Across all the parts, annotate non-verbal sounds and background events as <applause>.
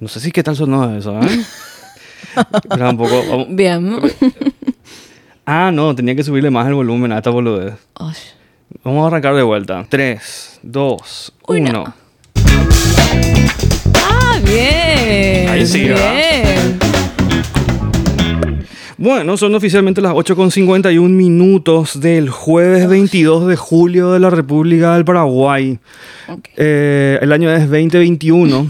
No sé si qué tal sonó eso, <laughs> ¿eh? Era un poco... vamos- Bien. Ah, no, tenía que subirle más el volumen a esta boludez. Vamos a arrancar de vuelta. 3, 2, Uno. 1. Ah, bien. Ahí sí, ¿verdad? Bien. Bueno, son oficialmente las 8.51 minutos del jueves 22 de julio de la República del Paraguay. Ok. Eh, el año es 2021.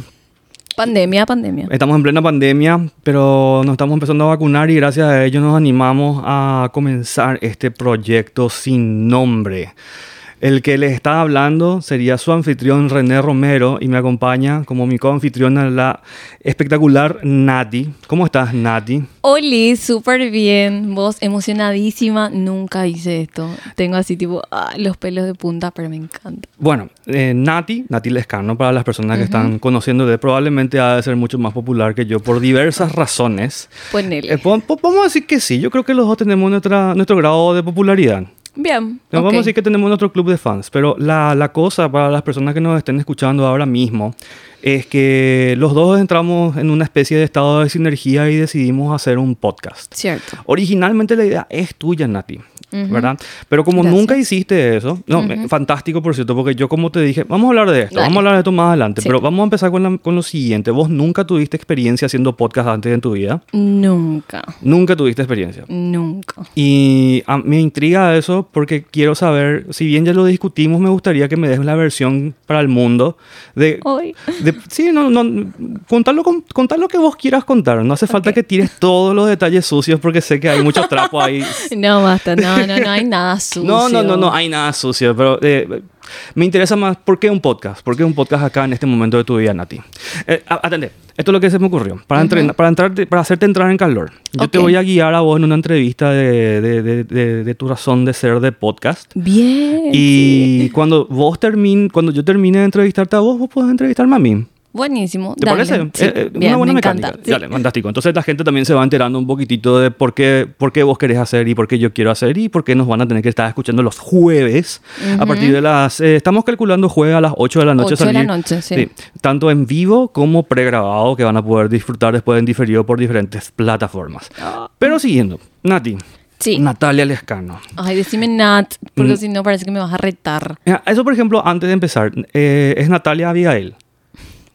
Pandemia, pandemia. Estamos en plena pandemia, pero nos estamos empezando a vacunar y gracias a ello nos animamos a comenzar este proyecto sin nombre. El que les está hablando sería su anfitrión René Romero y me acompaña como mi coanfitriona la espectacular Nati. ¿Cómo estás, Nati? Oli, súper bien. Vos emocionadísima. Nunca hice esto. Tengo así tipo ah, los pelos de punta, pero me encanta. Bueno, eh, Nati, Nati Lescano, para las personas que están conociendo de, probablemente ha de ser mucho más popular que yo por diversas razones. Ponele. Eh, po- po- vamos a decir que sí, yo creo que los dos tenemos nuestra, nuestro grado de popularidad. Bien. No, ok. Vamos a decir que tenemos nuestro club de fans, pero la, la cosa para las personas que nos estén escuchando ahora mismo es que los dos entramos en una especie de estado de sinergia y decidimos hacer un podcast. Cierto. Originalmente la idea es tuya, Nati, ¿verdad? Pero como Gracias. nunca hiciste eso, no, fantástico por cierto, porque yo como te dije, vamos a hablar de esto, Dale. vamos a hablar de esto más adelante, Sí. pero vamos a empezar con, la- con lo siguiente. Vos nunca tuviste experiencia haciendo podcast antes en tu vida, Nunca. nunca tuviste experiencia. Nunca. Y a- me intriga eso porque quiero saber, si bien ya lo discutimos, me gustaría que me des la versión para el mundo de... Hoy. de- sí, no, no, contar lo, con- contar lo que vos quieras contar. No hace falta que tires todos los detalles sucios porque sé que hay mucho trapo ahí. <laughs> No, basta. No, no, no hay nada sucio. No, no, no, no hay nada sucio, pero eh, me interesa más, ¿por qué un podcast? ¿Por qué un podcast acá en este momento de tu vida, Nati? Eh, atende, esto es lo que se me ocurrió. Para, entrenar- para, entrarte- para hacerte entrar en calor, yo te Ok. voy a guiar a vos en una entrevista de, de- de- de- de tu razón de ser de podcast. Bien. Y cuando vos termine, cuando yo termine de entrevistarte a vos, vos podés entrevistarme a mí. Buenísimo. ¿Te Dale. parece? Sí, Eh, eh, bien, una buena me mecánica. encanta. Sí. Dale, fantástico. Entonces la gente también se va enterando un poquitito de por qué, por qué vos querés hacer y por qué yo quiero hacer y por qué nos van a tener que estar escuchando los jueves a partir de las... eh, estamos calculando jueves a las 8 de la noche. Ocho de la noche, sí. Tanto en vivo como pregrabado que van a poder disfrutar después en diferido por diferentes plataformas. Ah. Pero siguiendo, Nati. Sí. Natalia Lescano. Ay, decime Nat, porque Mm. si no parece que me vas a retar. Eso, por ejemplo, antes de empezar, eh, es Natalia Abigail.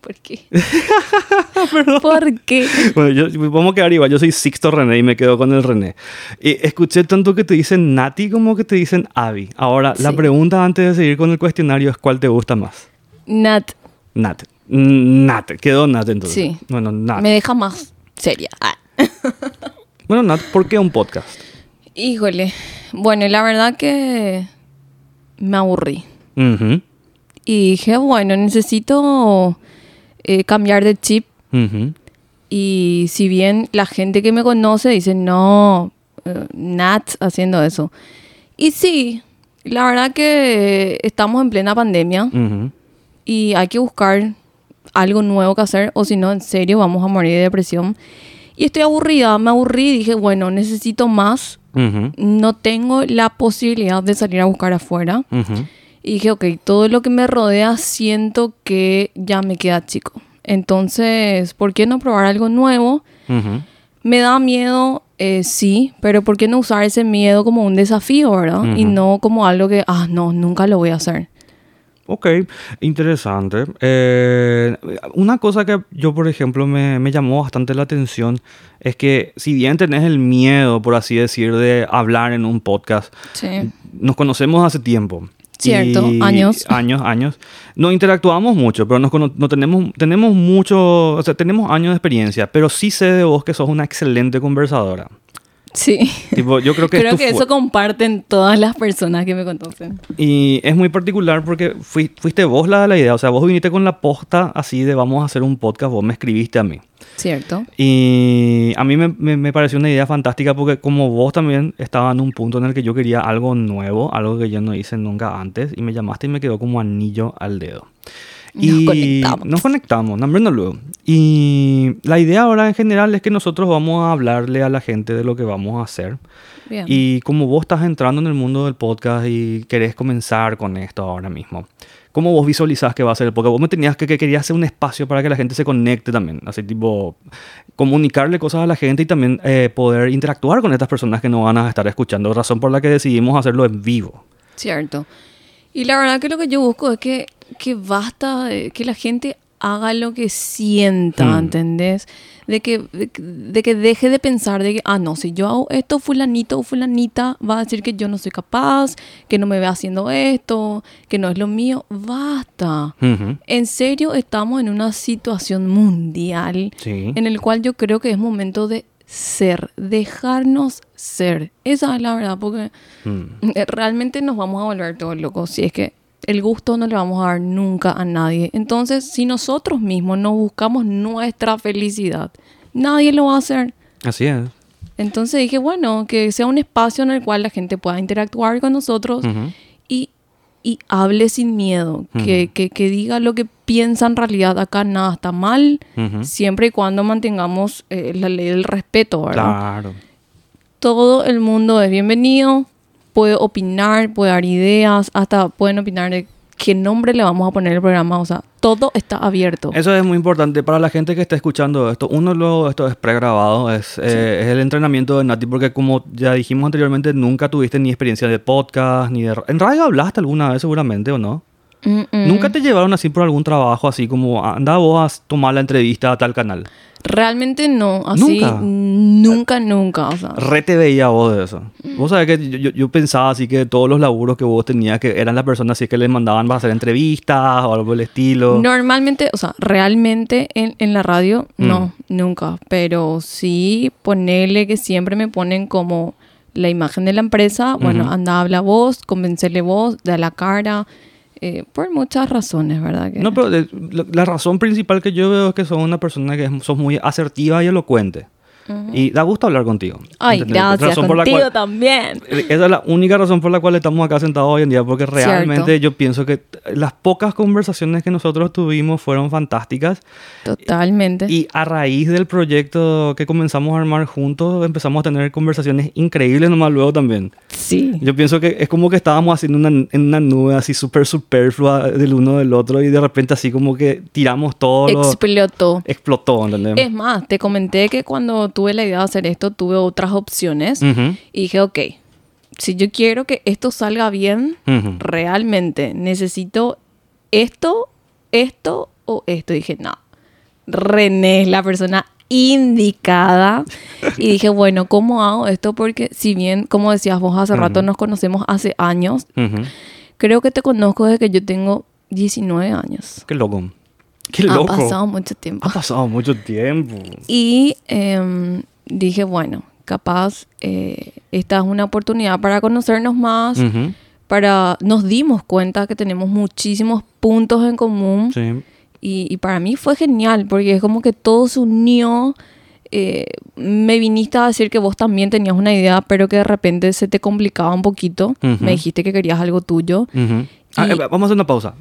¿Por qué? <laughs> ¿Por qué? Bueno, yo, vamos a quedar igual. Yo soy Sixto René y me quedo con el René. Y escuché tanto que te dicen Nati como que te dicen Abby. Ahora, la pregunta antes de seguir con el cuestionario es ¿cuál te gusta más? Nat Nat. Nat. Quedó Nat entonces. Sí. Bueno, Nat. me deja más seria. Ah. <laughs> Bueno, Nat, ¿por qué un podcast? Híjole. Bueno, la verdad que me aburrí. Y dije, bueno, necesito eh, cambiar de chip. ujú. Y si bien la gente que me conoce dice, no, eh, Nat haciendo eso. Y sí, la verdad que estamos en plena pandemia Ujú. y hay que buscar algo nuevo que hacer o si no, en serio, vamos a morir de depresión. Y estoy aburrida, me aburrí y dije, bueno, necesito más. Ujú, No tengo la posibilidad de salir a buscar afuera. ujú. Y dije, ok, todo lo que me rodea siento que ya me queda chico. Entonces, ¿por qué no probar algo nuevo? Ujú. Me da miedo, eh, sí, pero ¿por qué no usar ese miedo como un desafío, verdad? Y Ujú. no como algo que, ah, no, nunca lo voy a hacer. Ok, interesante. Eh, una cosa que yo, por ejemplo, me, me llamó bastante la atención es que si bien tenés el miedo, por así decir, de hablar en un podcast, Sí. nos conocemos hace tiempo. Cierto, Y- años. Años, años. No interactuamos mucho, pero nos no tenemos, tenemos mucho, o sea, tenemos años de experiencia, pero sí sé de vos que sos una excelente conversadora. Sí. Tipo, yo creo que Creo que eso comparten todas las personas que me conocen. Y es muy particular porque fui- fuiste vos la de la idea. O sea, vos viniste con la posta así de vamos a hacer un podcast, vos me escribiste a mí. ¿Cierto? Y a mí me, me- me pareció una idea fantástica porque como vos también estaba en un punto en el que yo quería algo nuevo, algo que yo no hice nunca antes, y me llamaste y me quedó como anillo al dedo. Nos Y conectamos. Nos conectamos, no, luego. Y la idea ahora en general es que nosotros vamos a hablarle a la gente de lo que vamos a hacer. Bien. Y como vos estás entrando en el mundo del podcast y querés comenzar con esto ahora mismo, ¿Cómo vos visualizás que va a ser? Porque vos me tenías que, que querías hacer un espacio para que la gente se conecte también. Así tipo, comunicarle cosas a la gente y también eh, poder interactuar con estas personas que no van a estar escuchando. Razón por la que decidimos hacerlo en vivo. Cierto. Y la verdad que lo que yo busco es que, que basta de que la gente haga lo que sienta, Hmm. ¿entendés? De que, de, de que deje de pensar de que, ah, no, si yo hago esto, fulanito o fulanita va a decir que yo no soy capaz, que no me ve haciendo esto, que no es lo mío. Basta. Ujú. En serio, estamos en una situación mundial Sí. en el cual yo creo que es momento de ser, dejarnos ser. Esa es la verdad, porque Mm. eh, realmente nos vamos a volver todos locos si es que el gusto no le vamos a dar nunca a nadie. Entonces, si nosotros mismos nos buscamos nuestra felicidad, nadie lo va a hacer. Así es. Entonces dije, bueno, que sea un espacio en el cual la gente pueda interactuar con nosotros y, y hable sin miedo, que, que, que diga lo que piensa en realidad. Acá nada está mal, siempre y cuando mantengamos eh, la ley del respeto, ¿verdad? Claro. Todo el mundo es bienvenido, puede opinar, puede dar ideas, hasta pueden opinar de qué nombre le vamos a poner al programa, o sea, todo está abierto. Eso es muy importante para la gente que está escuchando esto. Uno, lo, esto es pregrabado, es, eh, es el entrenamiento de Nati, porque como ya dijimos anteriormente, nunca tuviste ni experiencia de podcast, ni de... ¿En radio hablaste alguna vez seguramente o no? Mm, mm. ¿Nunca te llevaron así por algún trabajo, así como, anda vos a tomar la entrevista a tal canal? Realmente no, así ¿Nunca? nunca, nunca, o sea, Re te veía vos de eso. Vos sabés que yo, yo- pensaba así que todos los laburos que vos tenías, que eran las personas así que les mandaban para hacer entrevistas o algo por el estilo. normalmente, o sea, realmente en, en la radio, Mm. no, nunca, pero sí ponerle que siempre me ponen como la imagen de la empresa, bueno, Ujú. anda, habla vos, convencerle vos, da la cara, eh, por muchas razones, ¿verdad? Que- No, pero la, razón principal que yo veo es que sos una persona que sos muy asertiva y elocuente. Y da gusto hablar contigo. Ay, ¿entendés? gracias, Razón por la contigo cual- también. Esa es la única razón por la cual estamos acá sentados hoy en día, porque realmente Cierto. yo pienso que las pocas conversaciones que nosotros tuvimos fueron fantásticas Totalmente. y a raíz del proyecto que comenzamos a armar juntos empezamos a tener conversaciones increíbles nomás luego también. sí. Yo pienso que es como que estábamos haciendo una, en una nube así súper superflua del uno del otro y de repente así como que tiramos todo lo... Explotó. Explotó, ¿entendés? Es más, te comenté que cuando tuve la idea de hacer esto, tuve otras opciones. Ujú, Y dije, ok, si yo quiero que esto salga bien, ujú. realmente necesito esto, esto o esto. Y dije, no, René es la persona indicada. Y dije, bueno, ¿cómo hago esto? Porque si bien, como decías vos hace rato, nos conocemos hace años, creo que te conozco desde que yo tengo 19 años. Qué loco. Qué Ha loco. pasado mucho tiempo. Ha pasado mucho tiempo. Y em, dije, bueno, capaz eh, esta es una oportunidad para conocernos más, Ujú, para nos dimos cuenta que tenemos muchísimos puntos en común Sí. y, y para mí fue genial porque es como que todo se unió. eh, me viniste a decir que vos también tenías una idea, pero que de repente se te complicaba un poquito. Ujú. Me dijiste que querías algo tuyo. Ujú. Ah, Y- eh, vamos a hacer una pausa.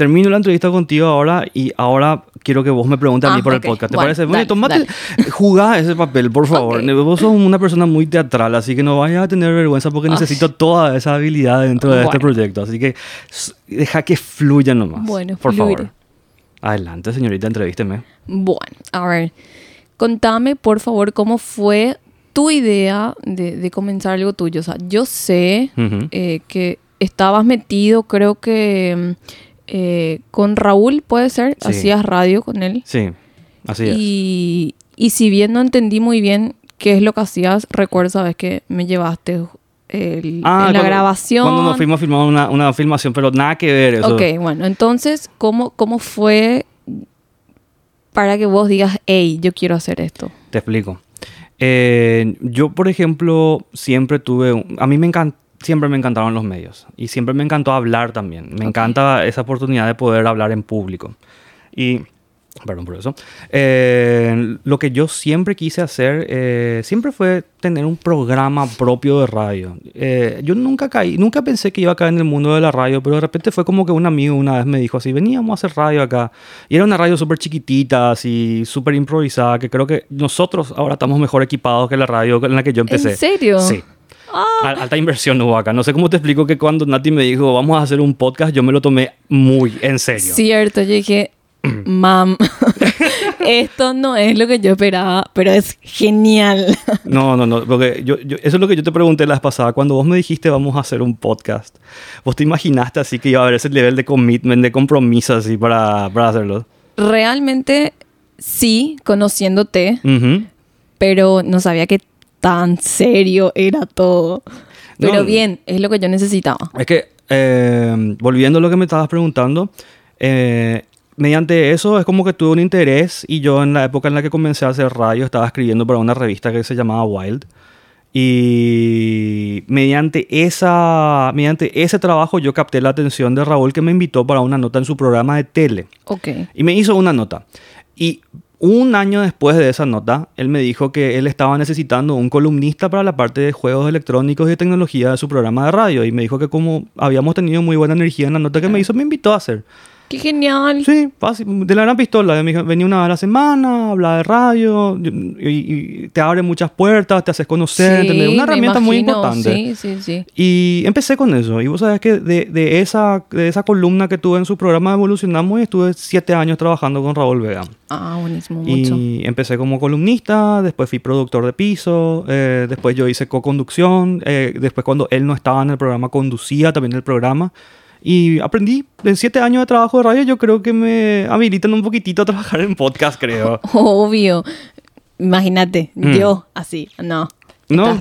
Termino la entrevista contigo ahora y ahora quiero que vos me preguntes a mí Ah, por el podcast. ¿Te Bueno, parece? Dale, tomate, jugá ese papel, por favor. Vos sos una persona muy teatral, así que no vayas a tener vergüenza porque Ay. necesito toda esa habilidad dentro de este Bueno. proyecto. Así que deja que fluya nomás. Bueno, por favor. Adelante, señorita, entrevísteme. Bueno, a ver, contame por favor cómo fue tu idea de, de comenzar algo tuyo. O sea, yo sé eh, que estabas metido, creo que mm, eh, con Raúl, puede ser, Sí. hacías radio con él. Sí, así es. Y, y si bien no entendí muy bien qué es lo que hacías, recuerdo, sabes que me llevaste el- Ah, en la cuando- grabación. Cuando nos fuimos a filmar una, una filmación, pero nada que ver eso. Ok, bueno, entonces, ¿cómo, ¿cómo fue para que vos digas, hey, yo quiero hacer esto? Te explico. Eh, yo, por ejemplo, siempre tuve... un- A mí me encanta... Siempre me encantaron los medios y siempre me encantó hablar también. Me Ok. encanta esa oportunidad de poder hablar en público. Y, perdón por eso, Eh, lo que yo siempre quise hacer, eh, siempre fue tener un programa propio de radio. Eh, yo nunca caí, nunca pensé que iba a caer en el mundo de la radio, pero de repente fue como que un amigo una vez me dijo así, veníamos a hacer radio acá. Y era una radio súper chiquitita, así, súper improvisada, que creo que nosotros ahora estamos mejor equipados que la radio en la que yo empecé. ¿En serio? Sí. Al- Alta inversión hubo acá. No sé cómo te explico que cuando Nati me dijo, vamos a hacer un podcast, yo me lo tomé muy en serio. Cierto, yo dije, <clears throat> mam, <laughs> esto no es lo que yo esperaba, pero es genial. <laughs> No, no, no, porque yo, yo- eso es lo que yo te pregunté la vez pasada. Cuando vos me dijiste vamos a hacer un podcast, ¿vos te imaginaste así que iba a haber ese nivel de commitment, de compromiso así para, para hacerlo? Realmente sí, conociéndote, pero no sabía que tan serio era todo. Pero No. bien, es lo que yo necesitaba. Es que, eh, volviendo a lo que me estabas preguntando, eh, mediante eso es como que tuve un interés y yo en la época en la que comencé a hacer radio estaba escribiendo para una revista que se llamaba Wild. Y mediante, esa, mediante ese trabajo yo capté la atención de Raúl que me invitó para una nota en su programa de tele. Ok. Y me hizo una nota. Y un año después de esa nota, él me dijo que él estaba necesitando un columnista para la parte de juegos electrónicos y de tecnología de su programa de radio. Y me dijo que como habíamos tenido muy buena energía en la nota que me hizo, me invitó a hacer. Qué genial. Sí, fácil, de la gran pistola. Venía una vez a la semana, hablaba de radio, y, y te abre muchas puertas, te haces conocer, Sí. Una herramienta muy imagino. importante. Sí, sí, sí. Y empecé con eso. Y vos sabés que de, de esa, de esa columna que tuve en su programa evolucionamos estuve siete años trabajando con Raúl Vega. Ah, buenísimo, mucho. Y empecé como columnista, después fui productor de piso, eh, después yo hice co-conducción, eh, después cuando él no estaba en el programa conducía también el programa. Y aprendí, en siete años de trabajo de radio yo creo que me habilitan un poquitito a trabajar en podcast, creo. <laughs> Obvio. Imagínate, Mm. yo así. No. No.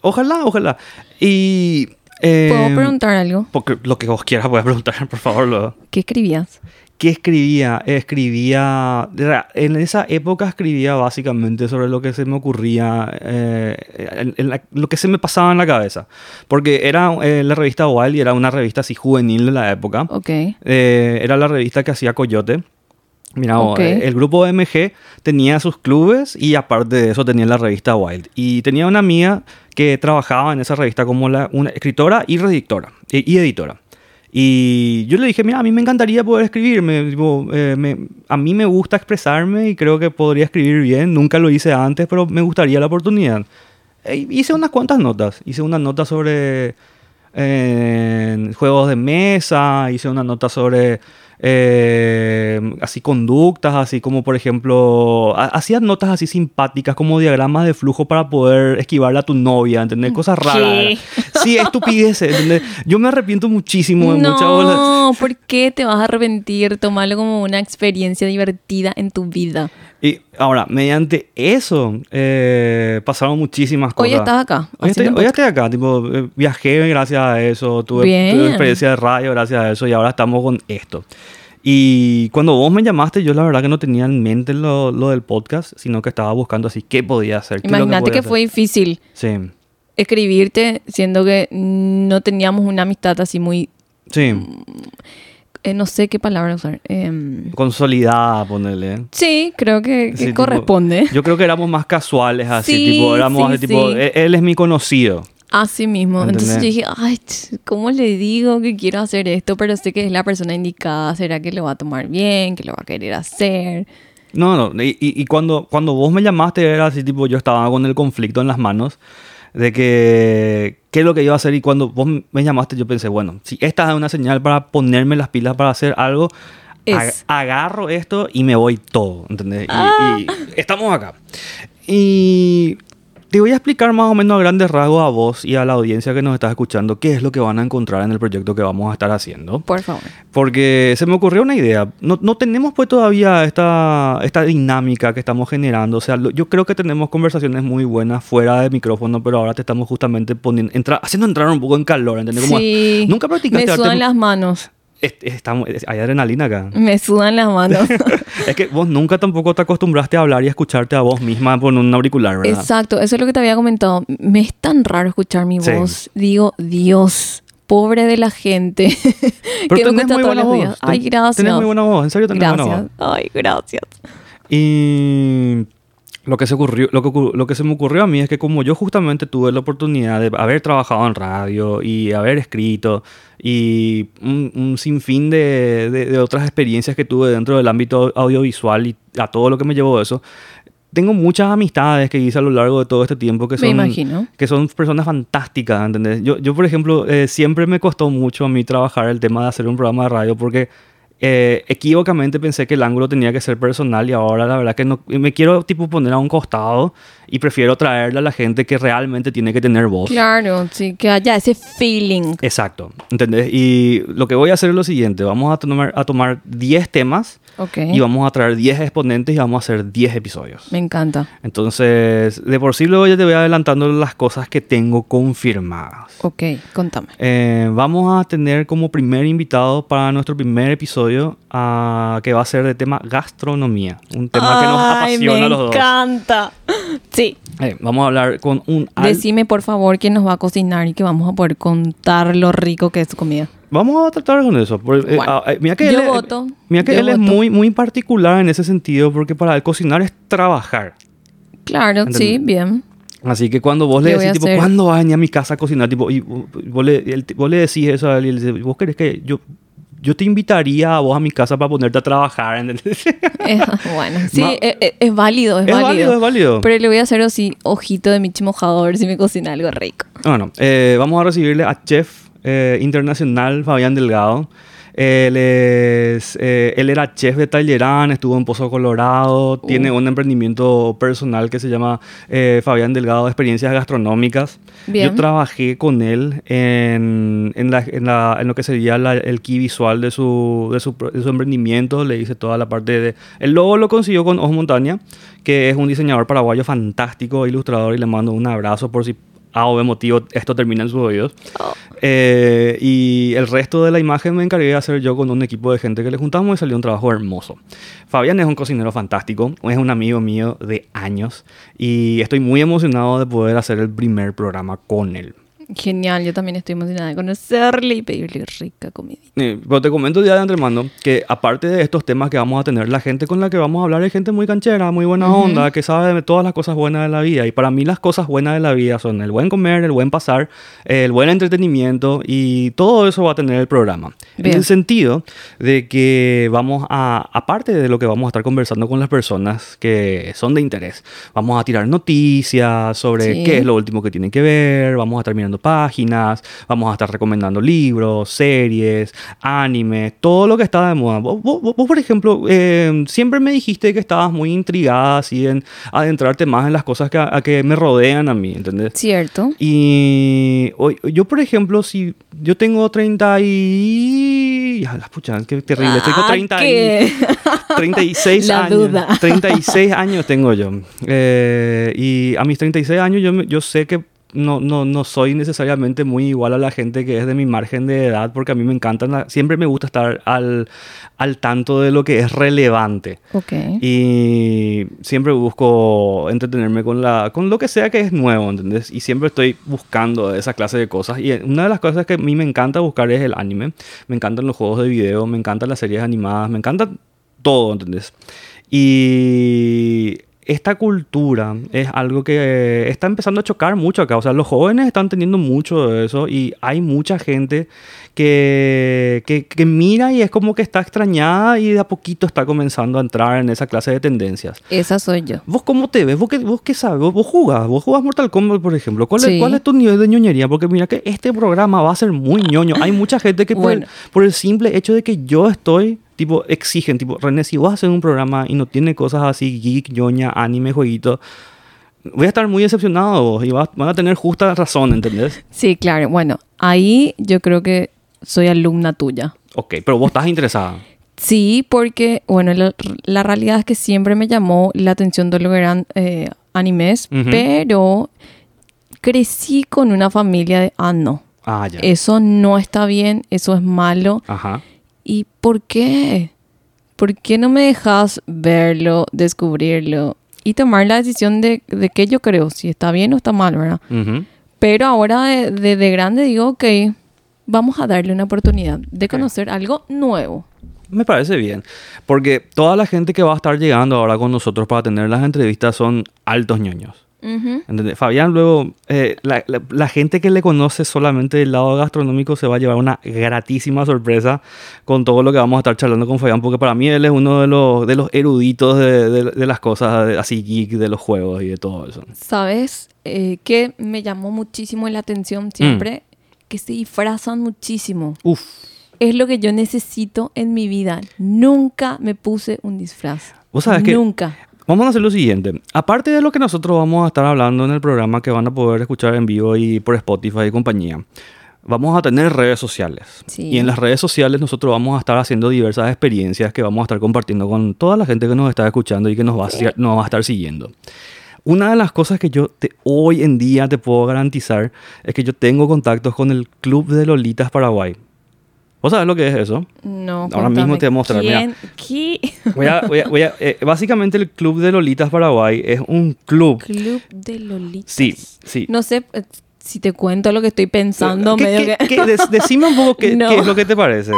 Ojalá, ojalá. Y... eh, ¿Puedo preguntar algo? Porque lo que vos quieras puedes preguntar, <laughs> por favor. Lo, ¿Qué escribías? ¿Qué escribía? Escribía, en esa época escribía básicamente sobre lo que se me ocurría, eh, en- en la- lo que se me pasaba en la cabeza. Porque era eh, la revista Wild y era una revista así juvenil de la época. Ok. Eh, era la revista que hacía Coyote. Mira, vos, Ok. eh, el grupo MG tenía sus clubes y aparte de eso tenía la revista Wild. Y tenía una amiga que trabajaba en esa revista como la, una escritora y redactora eh, y editora. Y yo le dije, mira, a mí me encantaría poder escribir. me- tipo, eh, me- a mí me gusta expresarme y creo que podría escribir bien. Nunca lo hice antes, pero me gustaría la oportunidad. E hice unas cuantas notas. Hice una nota sobre eh, juegos de mesa, hice una nota sobre eh, así conductas, así como por ejemplo, ha- hacía notas así simpáticas como diagramas de flujo para poder esquivarle a tu novia, ¿entendés? Cosas raras. Estupideces, ¿entendés? Yo me arrepiento muchísimo de muchas bolas. No, ¿por qué te vas a arrepentir? Tomarlo como una experiencia divertida en tu vida. Y ahora, mediante eso, eh, pasaron muchísimas cosas. Hoy estás acá. Hoy estoy, haciendo hoy estoy acá, tipo, eh, viajé gracias a eso, tuve, Bien. tuve experiencia de radio gracias a eso y ahora estamos con esto. Y cuando vos me llamaste, yo la verdad que no tenía en mente lo, lo del podcast, sino que estaba buscando así qué podía hacer. Imagínate podía que, hacer. fue difícil Sí, escribirte siendo que no teníamos una amistad así muy... sí, eh, no sé qué palabra usar. Em, consolidada, ponerle. sí, creo que, que Sí, tipo, corresponde. yo creo que éramos más casuales así, Sí, tipo, éramos sí, tipo, sí. "E- él es mi conocido. Así mismo. Entonces yo ¿Entendés? dije, ay, ¿cómo le digo que quiero hacer esto? Pero sé que es la persona indicada. ¿Será que lo va a tomar bien? ¿Que lo va a querer hacer? No, no, y, y- y cuando, cuando vos me llamaste era así, tipo, yo estaba con el conflicto en las manos de que qué es lo que iba a hacer y cuando vos me llamaste yo pensé, bueno, si esta es una señal para ponerme las pilas para hacer algo, Es. agarro esto y me voy todo, ¿entendés? Y- Ah. Y, estamos acá. Y te voy a explicar más o menos a grandes rasgos a vos y a la audiencia que nos está escuchando qué es lo que van a encontrar en el proyecto que vamos a estar haciendo. Por favor. Porque se me ocurrió una idea. No, no tenemos pues todavía esta, esta dinámica que estamos generando. O sea, lo- yo creo que tenemos conversaciones muy buenas fuera de micrófono, pero ahora te estamos justamente poniendo, entra- haciendo entrar un poco en calor, ¿entendés? Como, Sí. Nunca practicaste Me arte- sudan las manos. Es- estamos, es- hay adrenalina acá. Me sudan las manos. <laughs> es que vos nunca tampoco te acostumbraste a hablar y a escucharte a vos misma por un auricular, ¿verdad? Exacto, eso es lo que te había comentado. Me es tan raro escuchar mi Sí. voz. Digo, Dios, pobre de la gente. <laughs> Pero que tenés muy todos buena los voz. Ay, gracias. Tenés muy buena voz, en serio tenés buena voz. Gracias. Ay, gracias. Y lo que, se ocurrió, lo, que, lo que se me ocurrió a mí es que como yo justamente tuve la oportunidad de haber trabajado en radio y haber escrito y un, un sinfín de, de- de otras experiencias que tuve dentro del ámbito audiovisual y a todo lo que me llevó eso, tengo muchas amistades que hice a lo largo de todo este tiempo que son, que son personas fantásticas, ¿entendés? Yo, yo por ejemplo, eh, siempre me costó mucho a mí trabajar el tema de hacer un programa de radio porque eh, equívocamente pensé que el ángulo tenía que ser personal y ahora la verdad que no me quiero tipo poner a un costado y prefiero traerle a la gente que realmente tiene que tener voz. Claro, sí, que haya ese feeling. Exacto, ¿entendés? Y lo que voy a hacer es lo siguiente, vamos a tomar, a tomar 10 temas Y vamos a traer 10 exponentes y vamos a hacer 10 episodios. Me encanta. Entonces, de por sí luego ya te voy adelantando las cosas que tengo confirmadas. Ok, contame. Eh, vamos a tener como primer invitado para nuestro primer episodio a, que va a ser de tema gastronomía, un tema que nos apasiona me a los dos. encanta. Sí, Eh, vamos a hablar con un al- decime por favor quién nos va a cocinar y que vamos a poder contar lo rico que es su comida. Vamos a tratar con eso. porque, eh, Bueno, ah, eh, mira que yo él, voto, Mira que él es muy, muy particular en ese sentido porque para él cocinar es trabajar. Claro, sí, bien. Así que cuando vos le ¿Qué voy decís, tipo, hacer? ¿cuándo vas a venir a mi casa a cocinar? Tipo, y vos le, vos le decís eso a él y él dice, ¿vos querés que yo, yo te invitaría a vos a mi casa para ponerte a trabajar? <laughs> Eh, bueno, sí, Ma- eh, eh, es, válido, es, Es válido. válido, es válido. Pero le voy a hacer así, ojito de Michi mojador si me cocina algo rico. Bueno, eh, vamos a recibirle a chef eh, internacional Fabián Delgado. Él, es, eh, él era chef de Tallerán, estuvo en Pozo Colorado, tiene un emprendimiento personal que se llama eh, Fabián Delgado Experiencias Gastronómicas. Bien. Yo trabajé con él en, en, la- en la- en lo que sería la- el key visual de su, de, su, de su emprendimiento. Le hice toda la parte de... El logo lo consiguió con Os Montaña, que es un diseñador paraguayo fantástico, ilustrador, y le mando un abrazo por si A o B motivo esto termina en sus oídos. Oh. Eh, y el resto de la imagen me encargué de hacer yo con un equipo de gente que le juntamos y salió un trabajo hermoso. Fabián es un cocinero fantástico, es un amigo mío de años y estoy muy emocionado de poder hacer el primer programa con él. Genial, yo también estoy emocionada de conocerle y pedirle rica comida. Eh, pero te comento ya de antemano que aparte de estos temas que vamos a tener, la gente con la que vamos a hablar es gente muy canchera, muy buena onda, que sabe de todas las cosas buenas de la vida. Y para mí las cosas buenas de la vida son el buen comer, el buen pasar, el buen entretenimiento y todo eso va a tener el programa. En Bien. el sentido de que vamos a, aparte de lo que vamos a estar conversando con las personas que son de interés, vamos a tirar noticias sobre Sí. qué es lo último que tienen que ver, vamos a estar mirando páginas, vamos a estar recomendando libros, series, anime, todo lo que está de moda. Vos, vos- vos, por ejemplo, eh, siempre me dijiste que estabas muy intrigada así en adentrarte más en las cosas que, a que me rodean a mí, ¿entendés? ¿Cierto? Y yo, por ejemplo, si yo tengo 30 y... Ya, las puchas, qué terrible. Tengo Ah, 30 y... ¿qué? <laughs> 36 La años. duda. 36 años tengo yo. Eh, y a mis 36 años yo, yo sé que no, no, no soy necesariamente muy igual a la gente que es de mi margen de edad, porque a mí me encantan, la- siempre me gusta estar al, al tanto de lo que es relevante. Ok. Y siempre busco entretenerme con, la, con lo que sea que es nuevo, ¿entendés? Y siempre estoy buscando esa clase de cosas. Y una de las cosas que a mí me encanta buscar es el anime. Me encantan los juegos de video, me encantan las series animadas, me encanta todo, ¿entendés? Y esta cultura es algo que está empezando a chocar mucho acá. O sea, los jóvenes están teniendo mucho de eso y hay mucha gente que, que, que mira y es como que está extrañada y de a poquito está comenzando a entrar en esa clase de tendencias. Esa soy yo. ¿Vos cómo te ves? ¿Vos qué, vos qué sabes? ¿Vos, vos jugás? ¿Vos jugás Mortal Kombat, por ejemplo? ¿Cuál, Sí. es, ¿Cuál es tu nivel de ñoñería? Porque mira que este programa va a ser muy ñoño. Hay mucha gente que por, Bueno. el, por el simple hecho de que yo estoy, tipo, exigen, tipo, René, si vos haces un programa y no tiene cosas así, geek, ñoña, anime, jueguito, voy a estar muy decepcionado vos y vas- van a tener justa razón, ¿entendés? Sí, claro. Bueno, ahí yo creo que soy alumna tuya. Ok, pero vos estás interesada. Sí, porque, bueno, la, la realidad es que siempre me llamó la atención todo lo que eran eh, animes, pero crecí con una familia de, ah, no, Ah, ya. eso no está bien, eso es malo. Ajá. ¿Y por qué? ¿Por qué no me dejas verlo, descubrirlo y tomar la decisión de, de qué yo creo, si está bien o está mal, ¿verdad? Pero ahora de, de- de grande digo, ok, vamos a darle una oportunidad de conocer algo nuevo. Me parece bien, porque toda la gente que va a estar llegando ahora con nosotros para tener las entrevistas son altos ñoños. Ujú. ¿Entendés? Fabián luego, eh, la, la- la gente que le conoce solamente del lado gastronómico se va a llevar una gratísima sorpresa con todo lo que vamos a estar charlando con Fabián, porque para mí él es uno de los, de los eruditos de, de- de las cosas así geek, de los juegos y de todo eso. ¿Sabes eh, qué me llamó muchísimo la atención siempre? Que se disfrazan muchísimo. Uf, Es lo que yo necesito en mi vida. Nunca me puse un disfraz. Vos sabés que- Nunca. Vamos a hacer lo siguiente. Aparte de lo que nosotros vamos a estar hablando en el programa que van a poder escuchar en vivo y por Spotify y compañía, vamos a tener redes sociales. Sí. Y en las redes sociales nosotros vamos a estar haciendo diversas experiencias que vamos a estar compartiendo con toda la gente que nos está escuchando y que nos va a, si- nos va a estar siguiendo. Una de las cosas que yo te- hoy en día te puedo garantizar es que yo tengo contactos con el Club de Lolitas Paraguay. ¿Vos sabés lo que es eso? No. Ahora mismo te voy a mostrar, mira. ¿Quién? ¿Qué? Voy a- voy a- voy a- eh, básicamente el Club de Lolitas Paraguay es un club Club de Lolitas. Sí, sí. No sé eh, si te cuento lo que estoy pensando. ¿Qué- medio qué- que- qué- decime un poco qué, <laughs> No. qué es lo que te parece.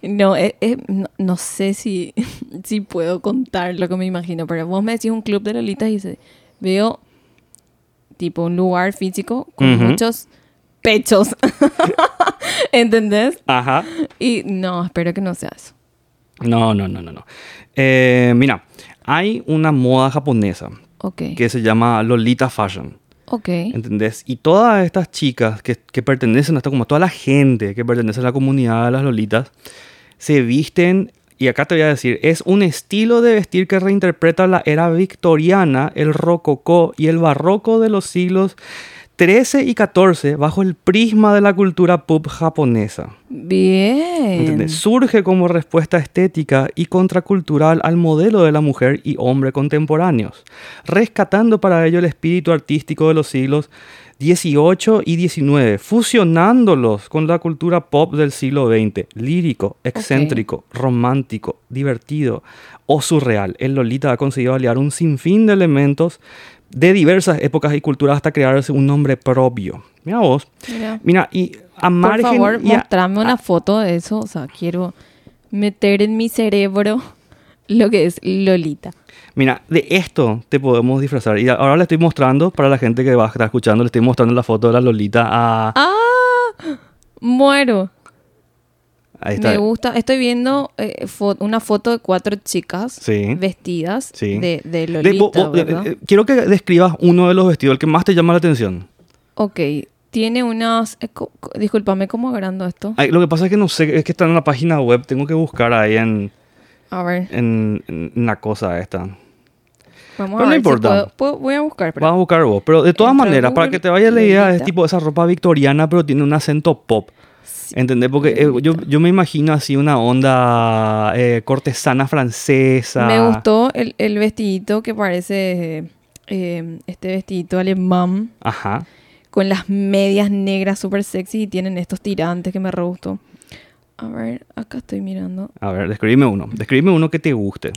No, eh, no, no sé si, <laughs> si puedo contar lo que me imagino, pero vos me decís un club de lolitas y veo tipo un lugar físico con muchos pechos. <laughs> ¿Entendés? Ajá. Y no, espero que no sea eso. No, no, no, no, no. Eh, mira, hay una moda japonesa que se llama Lolita Fashion. Ok. ¿Entendés? Y todas estas chicas que, que pertenecen a esto, como toda la gente que pertenece a la comunidad de las Lolitas, se visten, y acá te voy a decir, es un estilo de vestir que reinterpreta la era victoriana, el rococó y el barroco de los siglos 13 y 14 bajo el prisma de la cultura pop japonesa. Bien. ¿Entendés? Surge como respuesta estética y contracultural al modelo de la mujer y hombre contemporáneos, rescatando para ello el espíritu artístico de los siglos XVIII y XIX, fusionándolos con la cultura pop del siglo XX, lírico, excéntrico, romántico, divertido o surreal. El Lolita ha conseguido aliar un sinfín de elementos de diversas épocas y culturas hasta crearse un nombre propio. Mira vos. Mira. Mira, y a Por margen... favor, y a- mostrame una foto de eso. O sea, quiero meter en mi cerebro lo que es Lolita. Mira, de esto te podemos disfrazar. Y ahora le estoy mostrando, para la gente que va a estar escuchando, le estoy mostrando la foto de la Lolita a... ¡Ah! Muero. Ahí está. Me gusta. Estoy viendo eh, fo- una foto de cuatro chicas Sí. vestidas Sí. de, de De- Lolita, vos- ¿verdad? eh, eh, quiero que describas uno de los vestidos, el que más te llama la atención. ok. Tiene unas... eh, co- discúlpame, ¿cómo agrando esto? Ay, lo que pasa es que no sé, es que está en la página web, tengo que buscar ahí en, A ver, en, en la cosa esta. vamos pero a no ver importa. si puedo, puedo- Voy a buscar. espera. Vas a buscar vos. Pero de todas maneras, para que te vayas la idea, es tipo esa ropa victoriana, pero tiene un acento pop. ¿Entendés? Porque eh, yo, yo me imagino así una onda eh, cortesana francesa. Me gustó el, el vestidito que parece... eh, este vestidito alemán Ajá. con las medias negras súper sexy y tienen estos tirantes que me re gustó. A ver, acá estoy mirando. A ver, describime uno. Describime uno que te guste.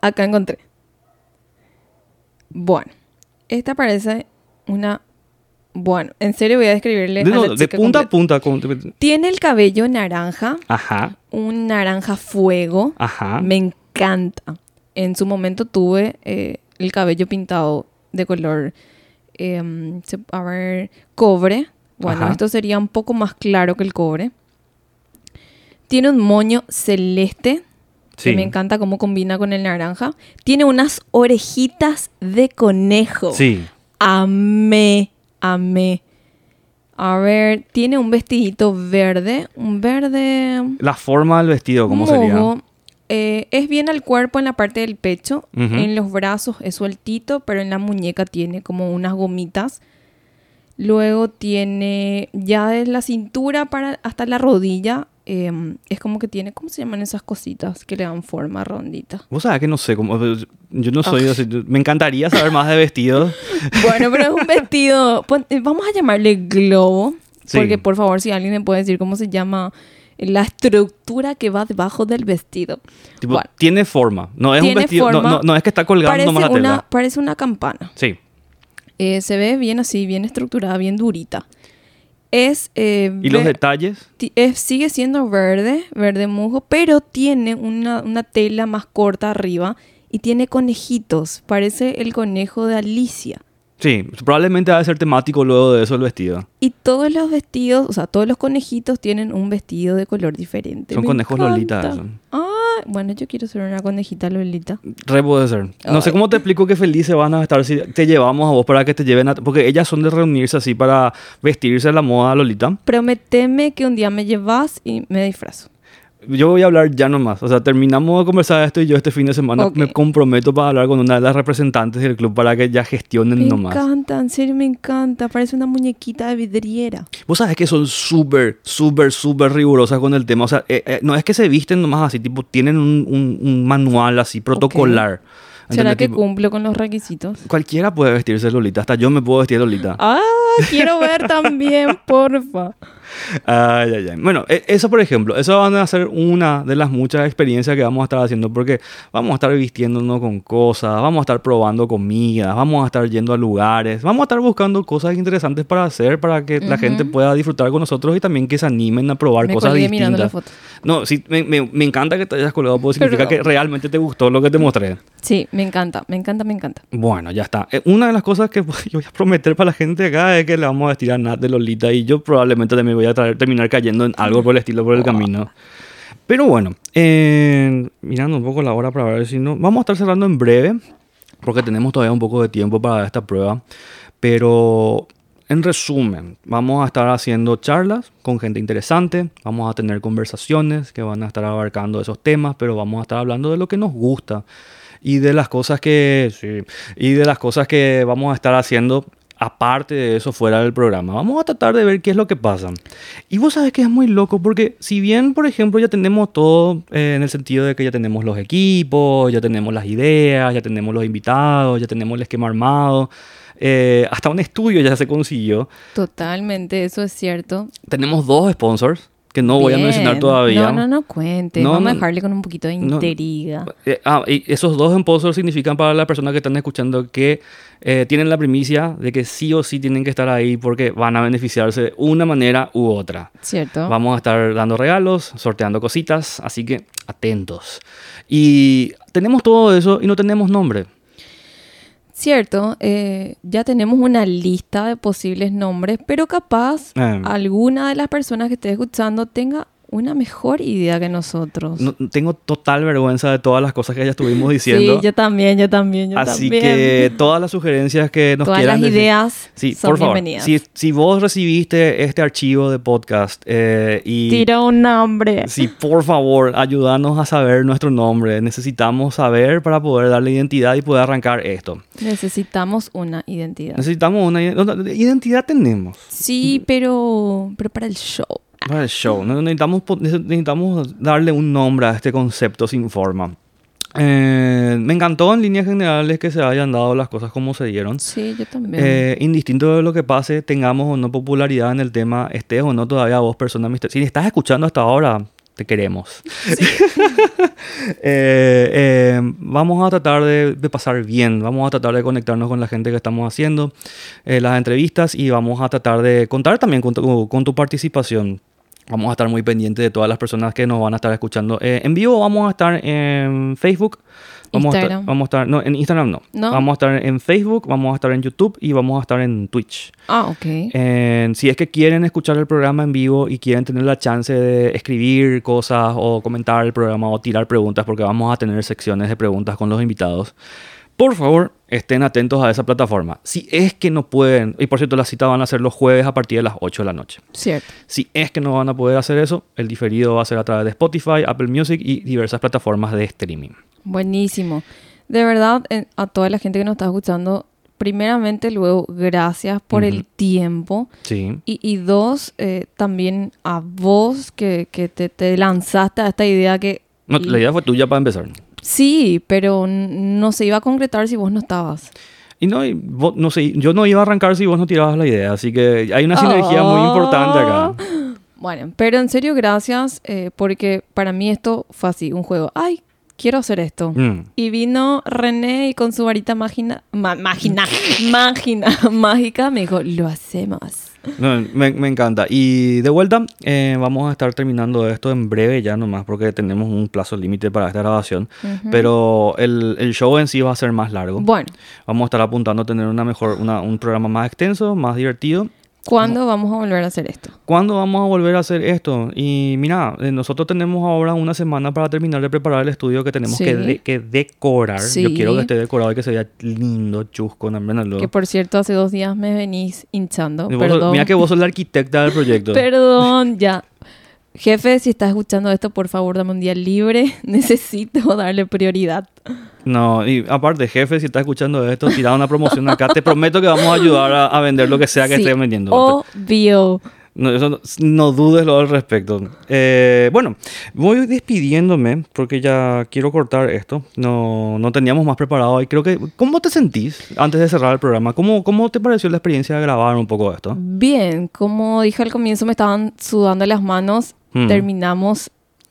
Acá encontré. Bueno, esta parece una... Bueno, en serio voy a describirle De, a no, de punta a punta. como- Tiene el cabello naranja, Ajá. un naranja fuego. Ajá. Me encanta. En su momento tuve eh, el cabello pintado de color, em, a ver, cobre. Bueno, Ajá. esto sería un poco más claro que el cobre. Tiene un moño celeste, Sí. que me encanta cómo combina con el naranja. Tiene unas orejitas de conejo. Sí. Amé, amé. A ver, tiene un vestidito verde, un verde La forma del vestido, ¿cómo sería? Eh, es bien al cuerpo en la parte del pecho. En los brazos es sueltito, pero en la muñeca tiene como unas gomitas. Luego tiene ya de la cintura para hasta la rodilla. Eh, es como que tiene, ¿cómo se llaman esas cositas que le dan forma rondita? Vos sabés que no sé cómo. Yo no soy así. Me encantaría saber más de vestidos. <laughs> Bueno, pero es un vestido. pon- eh, Vamos a llamarle globo. Sí. Porque por favor, si alguien me puede decir cómo se llama la estructura que va debajo del vestido. Tipo, Bueno. tiene forma. No es un vestido. no- forma. No, no es que está colgando nomás la tela. una, parece una campana. Sí. Eh, se ve bien así, bien estructurada, bien durita. Es, eh, ¿Y los detalles? es- sigue siendo verde, verde musgo, pero tiene una, una tela más corta arriba y tiene conejitos. Parece el conejo de Alicia. Sí, probablemente va a ser temático luego de eso el vestido. Y todos los vestidos, o sea, todos los conejitos tienen un vestido de color diferente. Son Me conejos encanta. Lolita. eso. Ah, bueno, yo quiero ser una conejita Lolita. Re puede ser. No sé cómo te explico que felices van a estar si te llevamos a vos para que te lleven a... Porque ellas son de reunirse así para vestirse a la moda Lolita. Prometeme que un día me llevas y me disfrazo. Yo voy a hablar ya nomás. O sea, terminamos de conversar esto y yo este fin de semana me comprometo para hablar con una de las representantes del club para que ya gestionen Me nomás. encanta, en serio me encanta. Parece una muñequita de vidriera. Vos sabés que son súper, súper, súper rigurosas con el tema. O sea, eh, eh, no es que se visten nomás así, tipo, tienen un, un- un manual así protocolar. ¿Será que Tipo, cumplo con los requisitos? Cualquiera puede vestirse Lolita, hasta yo me puedo vestir Lolita. Ah, quiero ver también, <laughs> porfa. Ay, ay, ay. Bueno, e- eso por ejemplo, eso van a ser una de las muchas experiencias que vamos a estar haciendo porque vamos a estar vistiéndonos con cosas, vamos a estar probando comidas, vamos a estar yendo a lugares, vamos a estar buscando cosas interesantes para hacer para que la gente pueda disfrutar con nosotros y también que se animen a probar Me cosas la distintas. foto. No, sí, me, me- me encanta que te hayas colgado porque significa que realmente te gustó lo que te mostré. Sí, me encanta, me encanta, me encanta. Bueno, ya está. Eh, Una de las cosas que <laughs> yo voy a prometer para la gente acá es que le vamos a vestir a Nat de Lolita y yo probablemente también voy a terminar cayendo en algo por el estilo por el camino. Pero bueno, eh, mirando un poco la hora para ver si no... Vamos a estar cerrando en breve porque tenemos todavía un poco de tiempo para esta prueba. Pero en resumen, vamos a estar haciendo charlas con gente interesante, vamos a tener conversaciones que van a estar abarcando esos temas, pero vamos a estar hablando de lo que nos gusta y de las cosas que sí, y de las cosas que vamos a estar haciendo aparte de eso fuera del programa. Vamos a tratar de ver qué es lo que pasa. Y vos sabes que es muy loco porque si bien, por ejemplo, ya tenemos todo eh, en el sentido de que ya tenemos los equipos, ya tenemos las ideas, ya tenemos los invitados, ya tenemos el esquema armado, eh, hasta un estudio ya se consiguió. Totalmente, eso es cierto. Tenemos dos sponsors que no voy a mencionar todavía. No, no, no cuente. No, Vamos no. a dejarle con un poquito de No. intriga. Eh, ah, y esos dos sponsors significan para las personas que están escuchando que eh, tienen la primicia de que sí o sí tienen que estar ahí porque van a beneficiarse de una manera u otra. ¿Cierto? Vamos a estar dando regalos, sorteando cositas, así que atentos. Y tenemos todo eso y no tenemos nombre. Cierto, eh, ya tenemos una lista de posibles nombres, pero capaz Eh. alguna de las personas que esté escuchando tenga una mejor idea que nosotros. No- tengo total vergüenza de todas las cosas que ya estuvimos <laughs> diciendo. Sí, yo también, yo también, yo Así también. que todas las sugerencias que nos Todas quieran las decir- ideas Sí, son por favor. bienvenidas. Si, si vos recibiste este archivo de podcast eh, y Tira un nombre. Sí, por favor, ayúdanos a saber nuestro nombre. Necesitamos saber para poder darle identidad y poder arrancar esto. Necesitamos una identidad. Necesitamos una ide- identidad tenemos Sí, pero, pero para el show. Para el show. Necesitamos, necesitamos darle un nombre a este concepto sin forma. Eh, me encantó en líneas generales que se hayan dado las cosas como se dieron. Sí, yo también. Eh, indistinto de lo que pase, tengamos o no popularidad en el tema, estés o no todavía vos, persona misteriosa. Si estás escuchando hasta ahora, te queremos. <laughs> Eh, eh, vamos a tratar de, de pasar bien, vamos a tratar de conectarnos con la gente que estamos haciendo eh, las entrevistas y vamos a tratar de contar también con tu, con tu participación. Vamos a estar muy pendientes de todas las personas que nos van a estar escuchando. Eh, en vivo vamos a estar en Facebook. Vamos A estar, Instagram. vamos a estar, no, en Instagram no. ¿No? Vamos a estar en Facebook, vamos a estar en YouTube y vamos a estar en Twitch. ah, ok. Si es que quieren escuchar el programa en vivo y quieren tener la chance de escribir cosas o comentar el programa o tirar preguntas, porque vamos a tener secciones de preguntas con los invitados, por favor estén atentos a esa plataforma. Si es que no pueden, y por cierto las citas van a ser los jueves a partir de las 8 de la noche. Cierto. Si es que no van a poder hacer eso, el diferido va a ser a través de Spotify, Apple Music y diversas plataformas de streaming. Buenísimo. De verdad, a toda la gente que nos está escuchando, primeramente, luego, gracias por el tiempo. Sí. Y, y dos, eh, también a vos que, que te, te lanzaste a esta idea que... No, la idea fue tuya para empezar. Sí, pero no se iba a concretar si vos no estabas. Y no, y vos- no sé, yo no iba a arrancar si vos no tirabas la idea, así que hay una sinergia muy Ah. importante acá. Bueno, pero en serio, gracias, eh, porque para mí esto fue así, un juego. Ay, quiero hacer esto. Mm. Y vino René y con su varita mágina, ma- mágina, <laughs> mágina, mágica me dijo, lo hacemos. No, me, me encanta. Y de vuelta, eh, vamos a estar terminando esto en breve ya nomás porque tenemos un plazo límite para esta grabación. Pero el, el show en sí va a ser más largo. Bueno, Vamos a estar apuntando a tener una mejor, una- un programa más extenso, más divertido. ¿Cuándo vamos a volver a hacer esto? ¿Cuándo vamos a volver a hacer esto? Y mira, eh, nosotros tenemos ahora una semana para terminar de preparar el estudio que tenemos Sí. que, de- que decorar. Yo quiero que esté decorado y que se vea lindo, chusco, no. Que por cierto, hace dos días me venís hinchando. Sos- Perdón. Mira que vos sos la <laughs> arquitecta del proyecto. Perdón, ya. Jefe, si estás escuchando esto, por favor, dame un día libre. <laughs> Necesito darle prioridad. No, y aparte, jefe, si estás escuchando esto, tira una promoción acá. Te prometo que vamos a ayudar a, a vender lo que sea que Sí, estés vendiendo. Obvio. No, eso no, no dudes lo al respecto. Eh, bueno, voy despidiéndome porque ya quiero cortar esto. No, no teníamos más preparado y creo que... ¿Cómo te sentís antes de cerrar el programa? ¿Cómo, cómo te pareció la experiencia de grabar un poco esto? Bien, como dije al comienzo, me estaban sudando las manos. Mm. Terminamos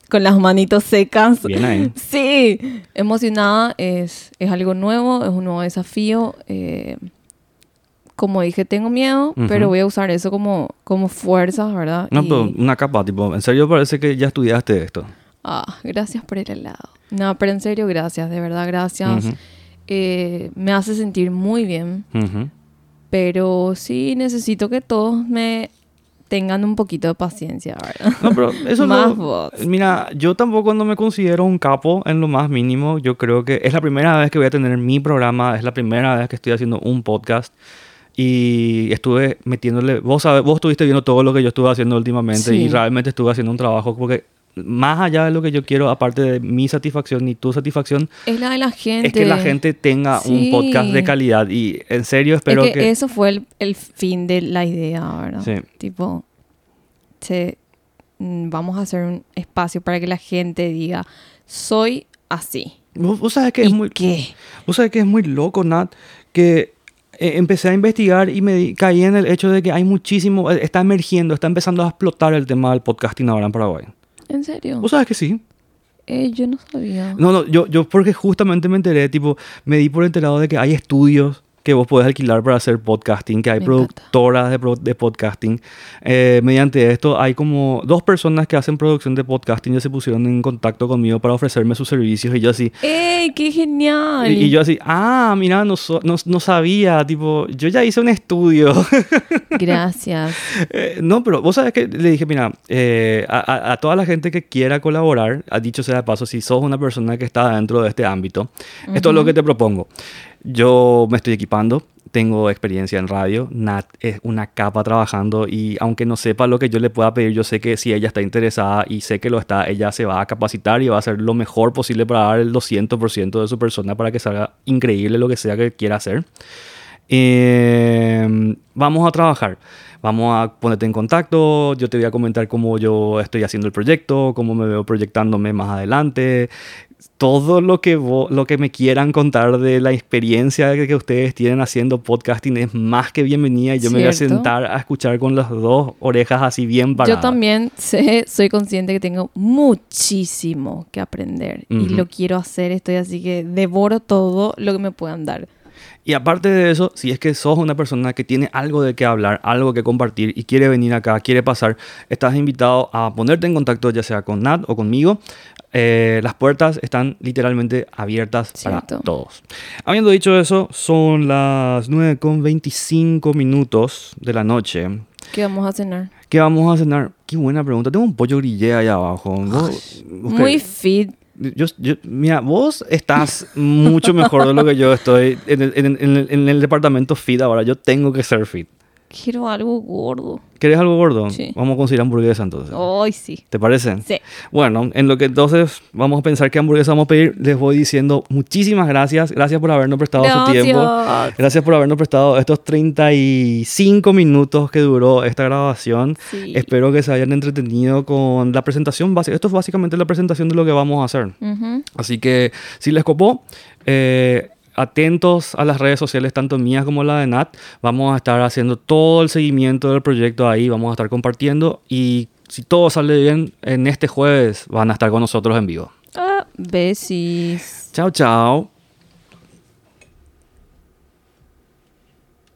con las manitos secas. Bien ahí. <laughs> Sí, emocionada. Es, es algo nuevo, es un nuevo desafío. eh, como dije, tengo miedo, pero voy a usar eso como, como fuerza, ¿verdad? No, Y- pero una capa, tipo, en serio parece que ya estudiaste esto. Ah, gracias por el helado. No, pero en serio, gracias, de verdad, gracias. Eh, me hace sentir muy bien, pero sí necesito que todos me tengan un poquito de paciencia, ¿verdad? No, pero <laughs> eso Más no... Mira, yo tampoco no me considero un capo en lo más mínimo. Yo creo que es la primera vez que voy a tener mi programa, es la primera vez que estoy haciendo un podcast. Y estuve metiéndole, vos sabes, vos estuviste viendo todo lo que yo estuve haciendo últimamente Sí. y realmente estuve haciendo un trabajo porque más allá de lo que yo quiero, aparte de mi satisfacción y tu satisfacción, Es la de la gente. es que la gente tenga un Sí. podcast de calidad y en serio Es espero que, que... eso fue el, el fin de la idea, ¿verdad? Sí. Tipo, se- mm, vamos a hacer un espacio para que la gente diga, soy así. Vos, vos sabes que es ¿Y muy... qué? Vos sabés que es muy loco, Nat, que eh, empecé a investigar y me caí en el hecho de que hay muchísimo, eh, está emergiendo, está empezando a explotar el tema del podcasting ahora en Paraguay. ¿En serio? ¿Vos sabés que sí? Eh, yo no sabía. No, no, yo, yo porque justamente me enteré, tipo, me di por enterado de que hay estudios que vos podés alquilar para hacer podcasting, que hay Me productoras de, pro- de podcasting. Eh, mediante esto hay como dos personas que hacen producción de podcasting ya se pusieron en contacto conmigo para ofrecerme sus servicios y yo así, ¡Ey, qué genial! Y, y yo así, ah, mira, no, so- no, no sabía, tipo, yo ya hice un estudio. <laughs> Gracias. Eh, no, pero vos sabes que le dije, mira, eh, a, a- toda la gente que quiera colaborar, ha dicho sea de paso, si sos una persona que está dentro de este ámbito, esto es lo que te propongo. Yo me estoy equipando, tengo experiencia en radio, Nat es una capa trabajando y aunque no sepa lo que yo le pueda pedir, yo sé que si ella está interesada y sé que lo está, ella se va a capacitar y va a hacer lo mejor posible para dar el 200% de su persona para que salga increíble lo que sea que quiera hacer. Eh, vamos a trabajar. Vamos a ponerte en contacto. Yo te voy a comentar cómo yo estoy haciendo el proyecto, cómo me veo proyectándome más adelante. Todo lo que, lo que me quieran contar de la experiencia que, ustedes tienen haciendo podcasting es más que bienvenida. Y yo me voy a Cierto. sentar a escuchar con las dos orejas así bien paradas. Yo también sé, soy consciente que tengo muchísimo que aprender y Ujú. lo quiero hacer. Estoy así que devoro todo lo que me puedan dar. Y aparte de eso, si es que sos una persona que tiene algo de qué hablar, algo que compartir y quiere venir acá, quiere pasar, estás invitado a ponerte en contacto ya sea con Nat o conmigo. Eh, las puertas están literalmente abiertas Cierto. para todos. Habiendo dicho eso, son las 9 con 25 minutos de la noche. ¿Qué vamos a cenar? ¿Qué vamos a cenar? Qué buena pregunta. Tengo un pollo grillé allá abajo. Muy fit. Yo, yo- mira, vos estás mucho mejor de lo que yo estoy en el, en el- en el- en el departamento fit ahora. Yo tengo que ser fit. Quiero algo gordo. ¿Querés algo gordo? Sí. Vamos a conseguir hamburguesa entonces. Ay, sí. ¿Te parece? Sí. Bueno, en lo que entonces vamos a pensar qué hamburguesa vamos a pedir, les voy diciendo muchísimas gracias. Gracias por habernos prestado su tiempo. Gracias por habernos prestado estos 35 minutos que duró esta grabación. Sí. Espero que se hayan entretenido con la presentación básica. Esto es básicamente la presentación de lo que vamos a hacer. Ujú. Así que si les copó, eh, atentos a las redes sociales, tanto mías como la de Nat. Vamos a estar haciendo todo el seguimiento del proyecto ahí, vamos a estar compartiendo y si todo sale bien, en este jueves van a estar con nosotros en vivo. Ah, besis. Chao, chao.